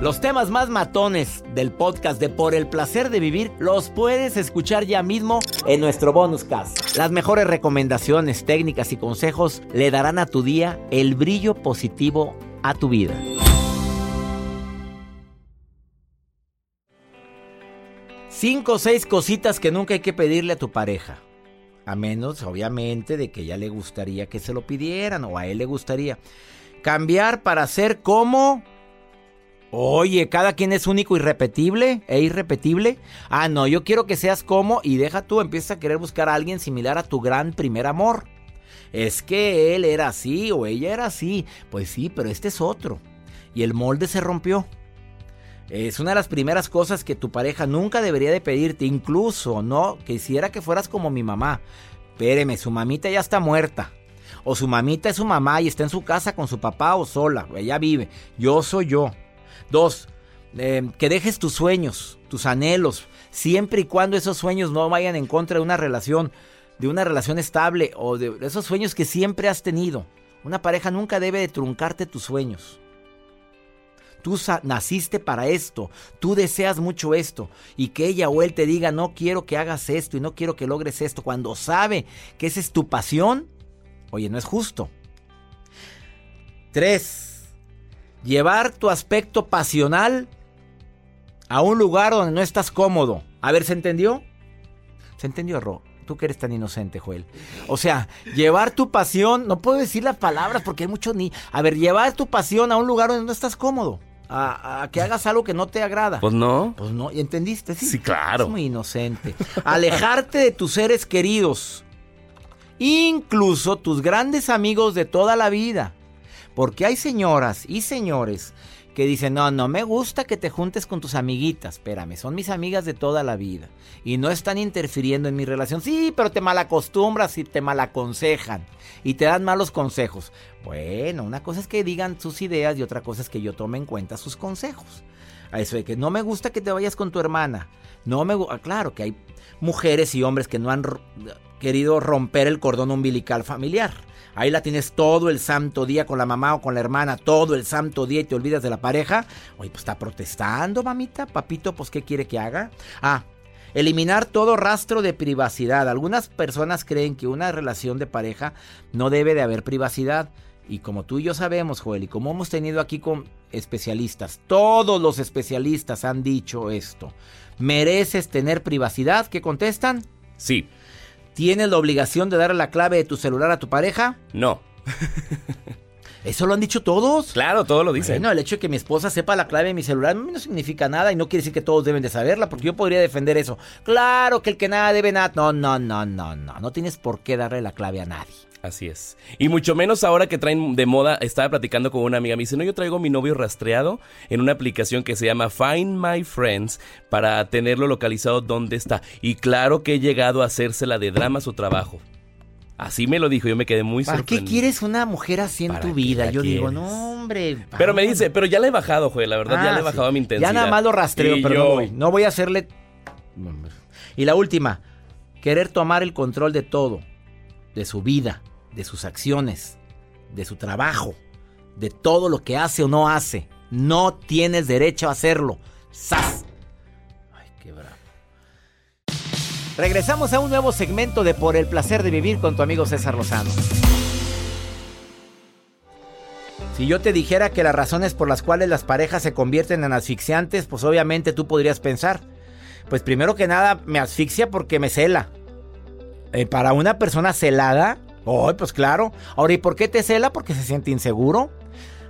Los temas más matones del podcast de Por el Placer de Vivir los puedes escuchar ya mismo en nuestro bonus cast. Las mejores recomendaciones, técnicas y consejos le darán a tu día el brillo positivo a tu vida. Cinco o seis cositas que nunca hay que pedirle a tu pareja. A menos, obviamente, de que ella le gustaría que se lo pidieran o a él le gustaría. Cambiar para ser como... Oye, cada quien es único, irrepetible e irrepetible. Ah, no, yo quiero que seas como y deja tú, empieza a querer buscar a alguien similar a tu gran primer amor. Es que él era así o ella era así. Pues sí, pero este es otro. Y el molde se rompió. Es una de las primeras cosas que tu pareja nunca debería de pedirte, incluso, ¿no? Quisiera que fueras como mi mamá. Espéreme, su mamita ya está muerta. O su mamita es su mamá y está en su casa con su papá o sola. Ella vive. Yo soy yo. Dos, eh, que dejes tus sueños, tus anhelos, siempre y cuando esos sueños no vayan en contra de una relación, de una relación estable o de esos sueños que siempre has tenido. Una pareja nunca debe de truncarte tus sueños. Tú naciste para esto, tú deseas mucho esto y que ella o él te diga no quiero que hagas esto y no quiero que logres esto cuando sabe que esa es tu pasión, oye, no es justo. Tres, llevar tu aspecto pasional a un lugar donde no estás cómodo. A ver, ¿se entendió? ¿Se entendió, Ro? Tú que eres tan inocente, Joel. O sea, llevar tu pasión, no puedo decir las palabras porque hay mucho ni... A ver, llevar tu pasión a un lugar donde no estás cómodo. A, que hagas algo que no te agrada. Pues no. Pues no, ¿y entendiste? Sí, claro. Es muy inocente. Alejarte de tus seres queridos. Incluso tus grandes amigos de toda la vida. Porque hay señoras y señores que dicen, no, no me gusta que te juntes con tus amiguitas, espérame, son mis amigas de toda la vida y no están interfiriendo en mi relación. Sí, pero te malacostumbras y te malaconsejan y te dan malos consejos. Bueno, una cosa es que digan sus ideas y otra cosa es que yo tome en cuenta sus consejos. A eso de que no me gusta que te vayas con tu hermana. No me ah, claro que hay mujeres y hombres que no han querido romper el cordón umbilical familiar. Ahí la tienes todo el santo día con la mamá o con la hermana, todo el santo día y te olvidas de la pareja. Oye, pues está protestando, mamita. Papito, pues ¿qué quiere que haga? Ah, eliminar todo rastro de privacidad. Algunas personas creen que una relación de pareja no debe de haber privacidad. Y como tú y yo sabemos, Joel, y como hemos tenido aquí con especialistas, todos los especialistas han dicho esto. ¿Mereces tener privacidad? ¿Qué contestan? Sí. ¿Tienes la obligación de darle la clave de tu celular a tu pareja? No. ¿Eso lo han dicho todos? Claro, todo lo dicen. Bueno, el hecho de que mi esposa sepa la clave de mi celular no significa nada y no quiere decir que todos deben de saberla, porque yo podría defender eso. Claro que el que nada debe nada. No, no, no, no, no. No tienes por qué darle la clave a nadie. Así es. Y mucho menos ahora que traen de moda, estaba platicando con una amiga, me dice, no, yo traigo mi novio rastreado en una aplicación que se llama Find My Friends para tenerlo localizado donde está. Y claro que he llegado a hacérsela de drama su trabajo. Así me lo dijo, yo me quedé muy ¿Para qué quieres una mujer así en tu vida? Yo digo, no, hombre. Pero me dice, pero ya le he bajado, Joel, la verdad, ya le he ah, bajado mi intensidad. Ya nada más lo rastreo, pero no voy. No voy a hacerle... Y la última, querer tomar el control de todo, de su vida, de sus acciones, de su trabajo, de todo lo que hace o no hace. No tienes derecho a hacerlo. ¡Sas! Ay, qué bravo. Regresamos a un nuevo segmento de Por el placer de vivir con tu amigo César Lozano. Si yo te dijera que las razones por las cuales las parejas se convierten en asfixiantes, pues obviamente tú podrías pensar, pues primero que nada me asfixia porque me cela. Eh, para una persona celada, oh, pues claro. Ahora, ¿y por qué te cela? Porque se siente inseguro.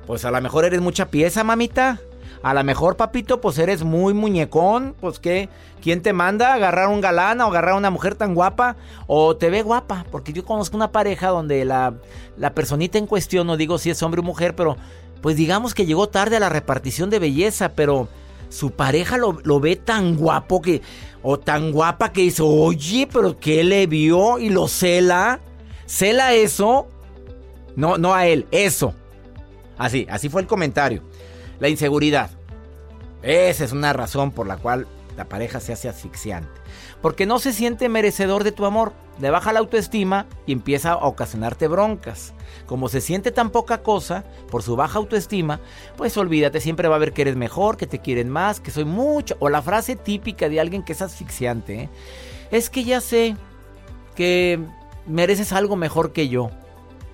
Pues a lo mejor eres mucha pieza, mamita. A lo mejor, papito, pues eres muy muñecón. Pues qué, ¿quién te manda a agarrar un galán o agarrar a una mujer tan guapa? O te ve guapa. Porque yo conozco una pareja donde la, la personita en cuestión, no digo si es hombre o mujer, pero pues digamos que llegó tarde a la repartición de belleza, pero su pareja lo, lo, ve tan guapo que, o tan guapa que dice, oye, pero ¿qué le vio? Y lo cela. ¿Cela eso? No, no a él, eso. Así, así fue el comentario. La inseguridad. Esa es una razón por la cual la pareja se hace asfixiante. Porque no se siente merecedor de tu amor. Le baja la autoestima y empieza a ocasionarte broncas. Como se siente tan poca cosa por su baja autoestima, pues olvídate, siempre va a ver que eres mejor, que te quieren más, que soy mucho. O la frase típica de alguien que es asfixiante, ¿eh? es que ya sé que mereces algo mejor que yo.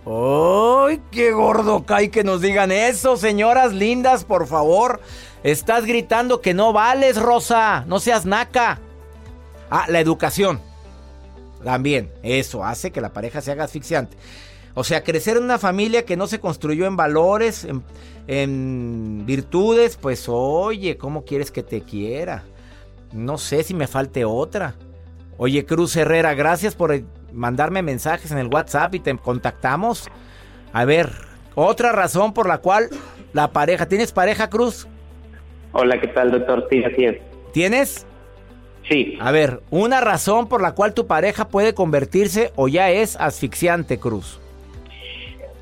¡Ay, qué gordo cae que nos digan eso, señoras lindas, por favor! Estás gritando que no vales, Rosa. No seas naca. Ah, la educación. También, eso hace que la pareja se haga asfixiante. O sea, crecer en una familia que no se construyó en valores, en, en, virtudes, pues oye, ¿cómo quieres que te quiera? No sé si me falte otra. Oye, Cruz Herrera, gracias por mandarme mensajes en el WhatsApp y te contactamos. A ver, otra razón por la cual la pareja. ¿Tienes pareja, Cruz? Hola, ¿qué tal, doctor? Sí, así es. ¿Tienes? Sí. A ver, una razón por la cual tu pareja puede convertirse o ya es asfixiante, Cruz.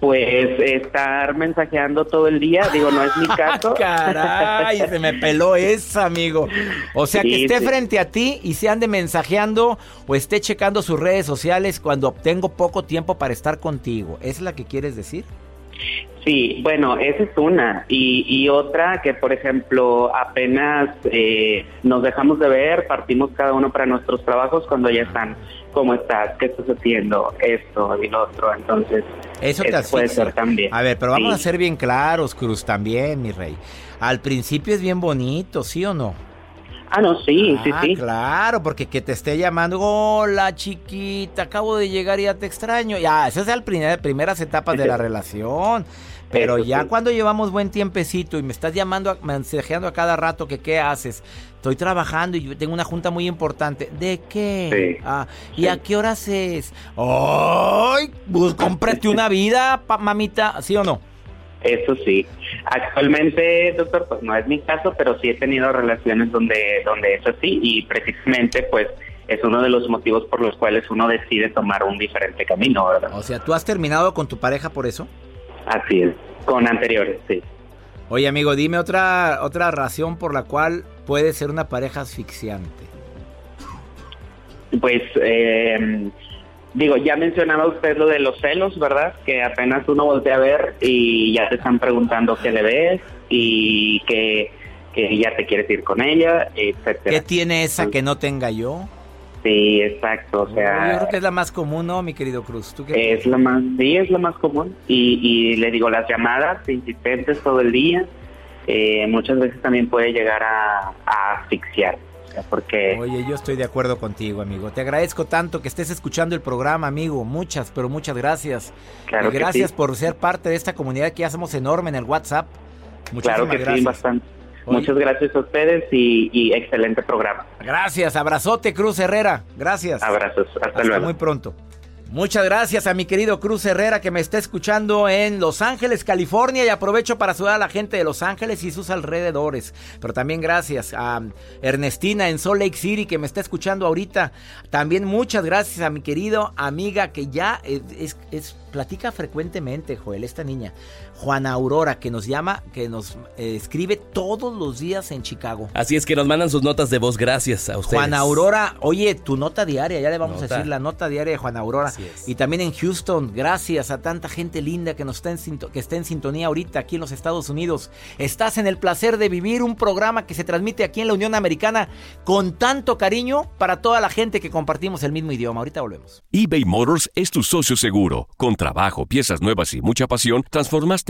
Pues estar mensajeando todo el día, digo, no es mi caso. Caray, se me peló esa, amigo. O sea, que esté sí. frente a ti y se ande mensajeando o esté checando sus redes sociales cuando tengo poco tiempo para estar contigo. ¿Es la que quieres decir? Sí, bueno, esa es una. Y, y otra que, por ejemplo, apenas eh, nos dejamos de ver, partimos cada uno para nuestros trabajos cuando ya están. ¿Cómo estás? ¿Qué estás haciendo? Esto y lo otro. Entonces, Eso te puede ser también. A ver, pero vamos Sí. a ser bien claros, Cruz, también, mi rey. Al principio es bien bonito, ¿sí o no? Ah, no, sí, sí, Ah, sí. claro, porque que te esté llamando, hola chiquita, acabo de llegar y ya te extraño. Ya, esas son las primeras etapas de la relación. Pero Eso ya sí. cuando llevamos buen tiempecito y me estás llamando, mensajeando a cada rato que qué haces, estoy trabajando y yo tengo una junta muy importante. ¿De qué? Sí. Ah, ¿Y Sí. a qué horas es? ¡Ay! Pues cómprate una vida, mamita, ¿sí o no? Eso sí. Actualmente, doctor, pues no es mi caso, pero sí he tenido relaciones donde, donde es así y precisamente, pues, es uno de los motivos por los cuales uno decide tomar un diferente camino, ¿verdad? O sea, ¿tú has terminado con tu pareja por eso? Así es. Con anteriores, sí. Oye, amigo, dime otra, otra razón por la cual puede ser una pareja asfixiante. Pues, eh, digo, ya mencionaba usted lo de los celos, ¿verdad? Que apenas uno voltea a ver y ya te están preguntando qué le ves y que, que ya te quieres ir con ella, etcétera. ¿Qué tiene esa que no tenga yo? Sí, exacto. O Yo sea, creo que es la más común, ¿no, mi querido Cruz? ¿Tú qué es la más, sí, es la más común. Y, y le digo, las llamadas insistentes todo el día, eh, muchas veces también puede llegar a, a asfixiar. Sea, porque Oye, yo estoy de acuerdo contigo, amigo. Te agradezco tanto que estés escuchando el programa, amigo. Muchas, pero muchas gracias. claro y que gracias sí. por ser parte de esta comunidad que ya somos enorme en el WhatsApp. Muchísimas Claro que gracias. sí, bastante. Oye. Muchas gracias a ustedes y, y excelente programa. Gracias, abrazote, Cruz Herrera. Gracias. Abrazos, hasta, Hasta luego. muy pronto. Muchas gracias a mi querido Cruz Herrera que me está escuchando en Los Ángeles, California y aprovecho para saludar a la gente de Los Ángeles y sus alrededores. Pero también gracias a Ernestina en Salt Lake City que me está escuchando ahorita. También muchas gracias a mi querido amiga que ya es, es- platica frecuentemente, Joel, esta niña, Juana Aurora, que nos llama, que nos eh, escribe todos los días en Chicago. Así es que nos mandan sus notas de voz gracias a ustedes. Juana Aurora, oye, tu nota diaria, ya le vamos a decir la nota diaria de Juana Aurora. Así es. Y también en Houston, gracias a tanta gente linda que nos está en, que está en sintonía ahorita aquí en los Estados Unidos. Estás en el placer de vivir un programa que se transmite aquí en la Unión Americana con tanto cariño para toda la gente que compartimos el mismo idioma. Ahorita volvemos. eBay Motors es tu socio seguro. Con trabajo, piezas nuevas y mucha pasión, transformaste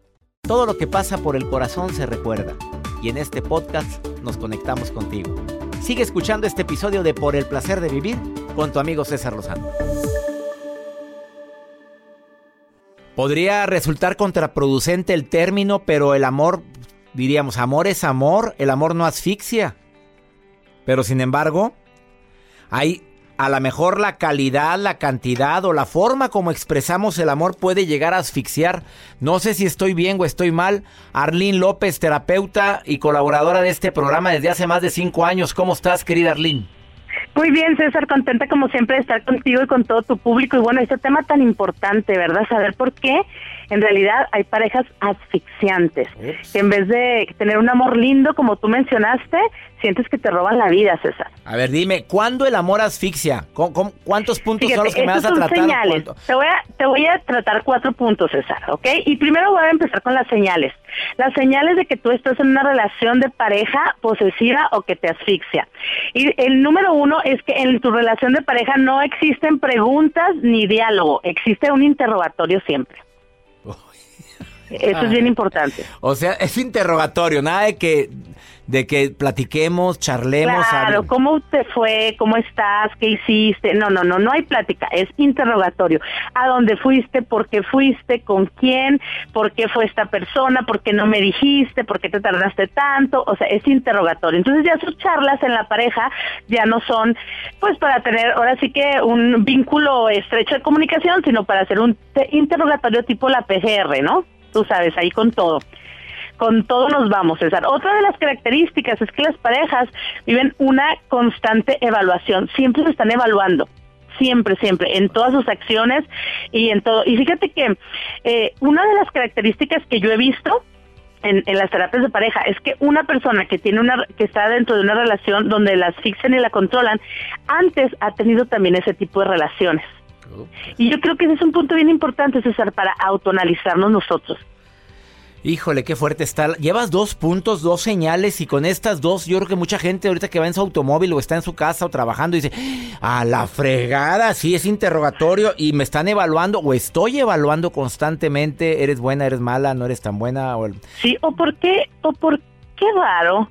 Todo lo que pasa por el corazón se recuerda. Y en este podcast nos conectamos contigo. Sigue escuchando este episodio de Por el placer de vivir con tu amigo César Lozano. Podría resultar contraproducente el término, pero el amor, diríamos, amor es amor, el amor no asfixia. Pero sin embargo, hay a lo mejor la calidad, la cantidad o la forma como expresamos el amor puede llegar a asfixiar. No sé si estoy bien o estoy mal. Arlene López, terapeuta y colaboradora de este programa desde hace más de cinco años. ¿Cómo estás, querida Arlene? Muy bien, César, contenta como siempre de estar contigo y con todo tu público. Y bueno, este tema tan importante, ¿verdad? Saber por qué en realidad hay parejas asfixiantes, que en vez de tener un amor lindo, como tú mencionaste, sientes que te roban la vida, César. A ver, dime, ¿cuándo el amor asfixia? cuántos puntos son los que me vas a tratar? Señales. Te voy a, te voy a tratar cuatro puntos, César, ¿ok? Y primero voy a empezar con las señales. Las señales de que tú estás en una relación de pareja posesiva o que te asfixia. Y el número uno es que en tu relación de pareja no existen preguntas ni diálogo, existe un interrogatorio siempre. Eso es bien importante. O sea, es interrogatorio, nada de que de que platiquemos, charlemos. Claro, ¿cómo te fue? ¿Cómo estás? ¿Qué hiciste? No, no, no, no hay plática, es interrogatorio. ¿A dónde fuiste? ¿Por qué fuiste? ¿Con quién? ¿Por qué fue esta persona? ¿Por qué no me dijiste? ¿Por qué te tardaste tanto? O sea, es interrogatorio. Entonces ya sus charlas en la pareja ya no son pues para tener ahora sí que un vínculo estrecho de comunicación, sino para hacer un interrogatorio tipo la PGR, ¿no? Tú sabes, ahí con todo. Con todo nos vamos, César. Otra de las características es que las parejas viven una constante evaluación, siempre se están evaluando siempre, siempre, en todas sus acciones y en todo. Y fíjate que eh, una de las características que yo he visto en, en, las terapias de pareja es que una persona que tiene una que está dentro de una relación donde la asfixian y la controlan antes ha tenido también ese tipo de relaciones. Y yo creo que ese es un punto bien importante, César, para autonalizarnos nosotros. Híjole, qué fuerte está. Llevas dos puntos, dos señales y con estas dos yo creo que mucha gente ahorita que va en su automóvil o está en su casa o trabajando dice, a la fregada, sí es interrogatorio y me están evaluando o estoy evaluando constantemente, eres buena, eres mala, no eres tan buena. O... Sí, o por qué, o por qué raro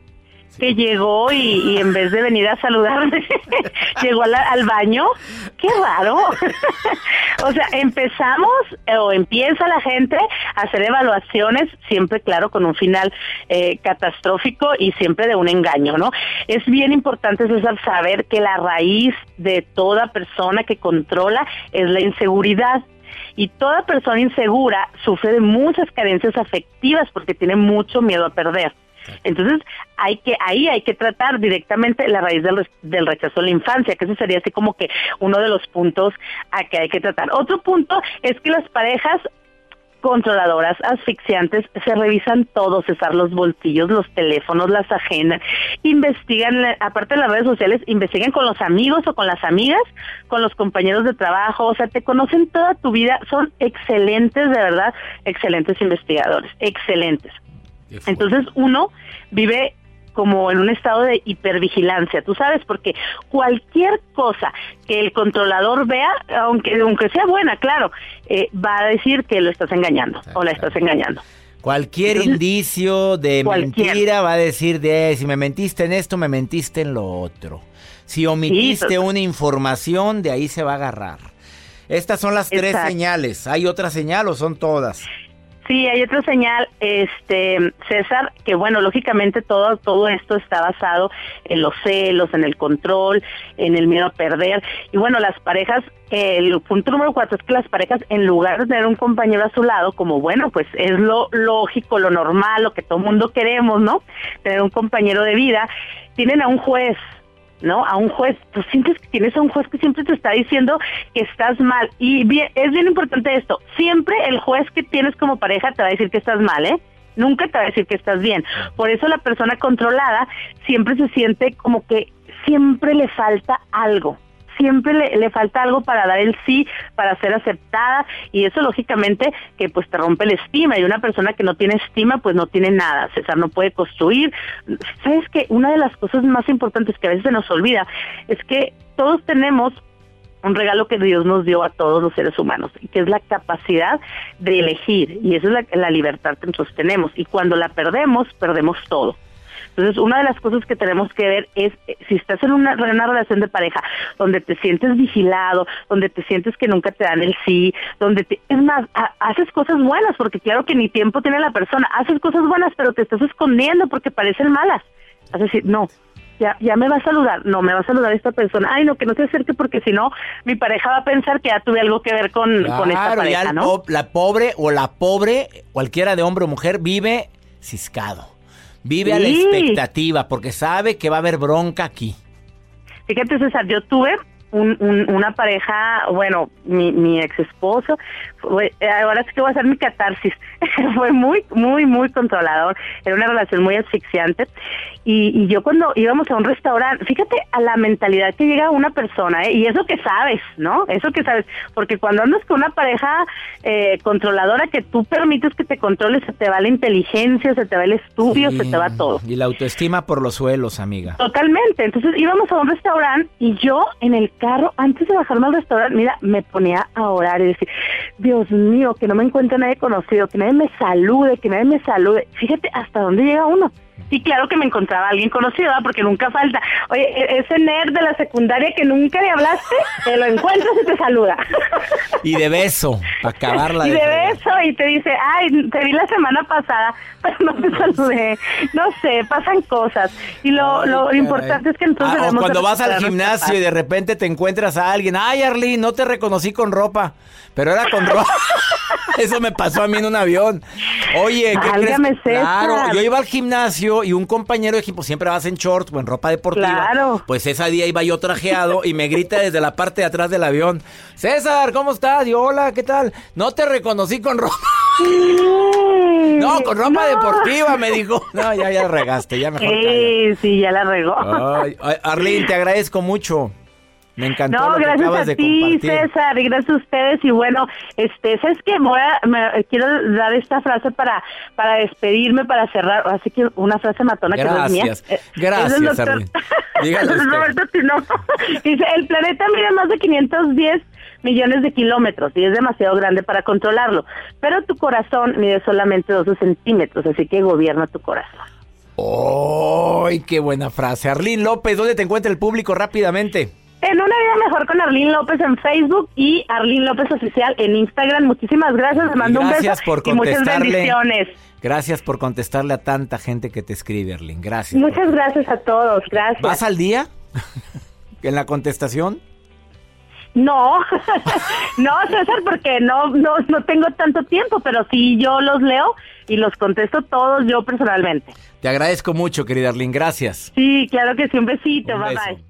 que llegó y, en vez de venir a saludarme, llegó al, baño. Qué raro. o sea, empezamos eh, o empieza la gente a hacer evaluaciones, siempre, claro, con un final eh, catastrófico y siempre de un engaño, ¿no? Es bien importante, saber que la raíz de toda persona que controla es la inseguridad. Y toda persona insegura sufre de muchas carencias afectivas porque tiene mucho miedo a perder. Entonces, hay que ahí hay que tratar directamente la raíz del, del rechazo a la infancia, que ese sería así como que uno de los puntos a que hay que tratar. Otro punto es que las parejas controladoras asfixiantes se revisan todos, César, los bolsillos, los teléfonos, las agendas, investigan, aparte de las redes sociales, investigan con los amigos o con las amigas, con los compañeros de trabajo, o sea, te conocen toda tu vida, son excelentes, de verdad, excelentes investigadores, excelentes. Entonces uno vive como en un estado de hipervigilancia, tú sabes, porque cualquier cosa que el controlador vea, aunque aunque sea buena, claro, eh, va a decir que lo estás engañando o la estás engañando. Cualquier indicio de mentira va a decir de si me mentiste en esto, me mentiste en lo otro. Si omitiste una información, de ahí se va a agarrar. Estas son las tres señales. ¿Hay otra señal o son todas? Sí, hay otra señal, este César, que bueno, lógicamente todo todo esto está basado en los celos, en el control, en el miedo a perder. Y bueno, las parejas, el punto número cuatro es que las parejas, en lugar de tener un compañero a su lado, como bueno, pues es lo lógico, lo normal, lo que todo mundo queremos, ¿no? Tener un compañero de vida, tienen a un juez, ¿no? A un juez, tú sientes que tienes a un juez que siempre te está diciendo que estás mal. Y bien, es bien importante esto, siempre el juez que tienes como pareja te va a decir que estás mal, ¿eh? Nunca te va a decir que estás bien. Por eso la persona controlada siempre se siente como que siempre le falta algo siempre le, le, falta algo para dar el sí, para ser aceptada y eso lógicamente que pues te rompe la estima y una persona que no tiene estima pues no tiene nada, César no puede construir. Sabes que una de las cosas más importantes que a veces se nos olvida es que todos tenemos un regalo que Dios nos dio a todos los seres humanos, que es la capacidad de elegir, y esa es la, la libertad que nosotros tenemos, y cuando la perdemos, perdemos todo. Entonces, una de las cosas que tenemos que ver es eh, si estás en una, una relación de pareja donde te sientes vigilado, donde te sientes que nunca te dan el sí, donde te, es más, haces cosas buenas, porque claro que ni tiempo tiene la persona, haces cosas buenas, pero te estás escondiendo porque parecen malas. Es decir, no, ya, ya me va a saludar, no me va a saludar esta persona, ay no, que no se acerque porque si no, mi pareja va a pensar que ya tuve algo que ver con, con esta pareja, ¿no? La pobre o la pobre, cualquiera de hombre o mujer, vive ciscado. Vive a la expectativa porque sabe que va a haber bronca aquí. Fíjate, César, yo tuve un, una pareja, bueno, mi, mi ex esposo, ahora sí que voy a hacer mi catarsis, fue muy, muy, muy controlador, era una relación muy asfixiante y, yo cuando íbamos a un restaurante, fíjate a la mentalidad que llega una persona, ¿eh? y eso que sabes, ¿no? Eso que sabes, porque cuando andas con una pareja eh, controladora que tú permites que te controle, se te va la inteligencia, se te va el estudio, se te va todo. Y la autoestima por los suelos, amiga. Totalmente, entonces íbamos a un restaurante y yo en el carro, antes de bajarme al restaurante, mira, me ponía a orar y decir, Dios mío, que no me encuentre nadie conocido, que nadie me salude, que nadie me salude. Fíjate hasta dónde llega uno. Y claro que me encontraba alguien conocido, porque nunca falta. Oye, e-, ese nerd de la secundaria que nunca le hablaste, te lo encuentras y te saluda. Y de beso, para acabarla. Y de, beso, y te dice, ay, te vi la semana pasada, pero no te saludé. No sé, pasan cosas. Y lo, lo importante es que entonces... Ah, cuando vas al gimnasio y de repente te encuentras a alguien, ay, Arlene, no te reconocí con ropa, pero era con ropa. Eso me pasó a mí en un avión. Oye, ¿qué crees? Claro, yo iba al gimnasio y un compañero de equipo, siempre vas en shorts o en ropa deportiva. Claro. Pues ese día iba yo trajeado y me grita desde la parte de atrás del avión. César, ¿cómo estás? Y hola, ¿qué tal? No te reconocí con ropa. No, con ropa deportiva, me dijo. No, ya, ya regaste, ya mejor. Sí, sí, ya la regó. Ay, Arlene, te agradezco mucho. Me encantó. No, gracias a ti, César, y gracias a ustedes. Y bueno, este, ¿sabes qué? Voy me, quiero dar esta frase para para despedirme, para cerrar. Así que una frase matona que no es mía. Gracias, es doctor... Roberto Dice, el planeta mide más de 510 millones de kilómetros y es demasiado grande para controlarlo. Pero tu corazón mide solamente 12 centímetros, así que gobierna tu corazón. ¡Ay, qué buena frase! Arlín López, ¿dónde te encuentra el público rápidamente? En una vida mejor con Arlín López en Facebook y Arlín López Oficial en Instagram. Muchísimas gracias, les mando un beso por y muchas bendiciones. Gracias por contestarle a tanta gente que te escribe, Arlín. Gracias. Muchas gracias a todos, gracias. ¿Vas al día en la contestación? No, no, César, porque no, no, no tengo tanto tiempo, pero sí yo los leo y los contesto todos yo personalmente. Te agradezco mucho, querida Arlene, gracias. Sí, claro que sí, un besito, bye bye.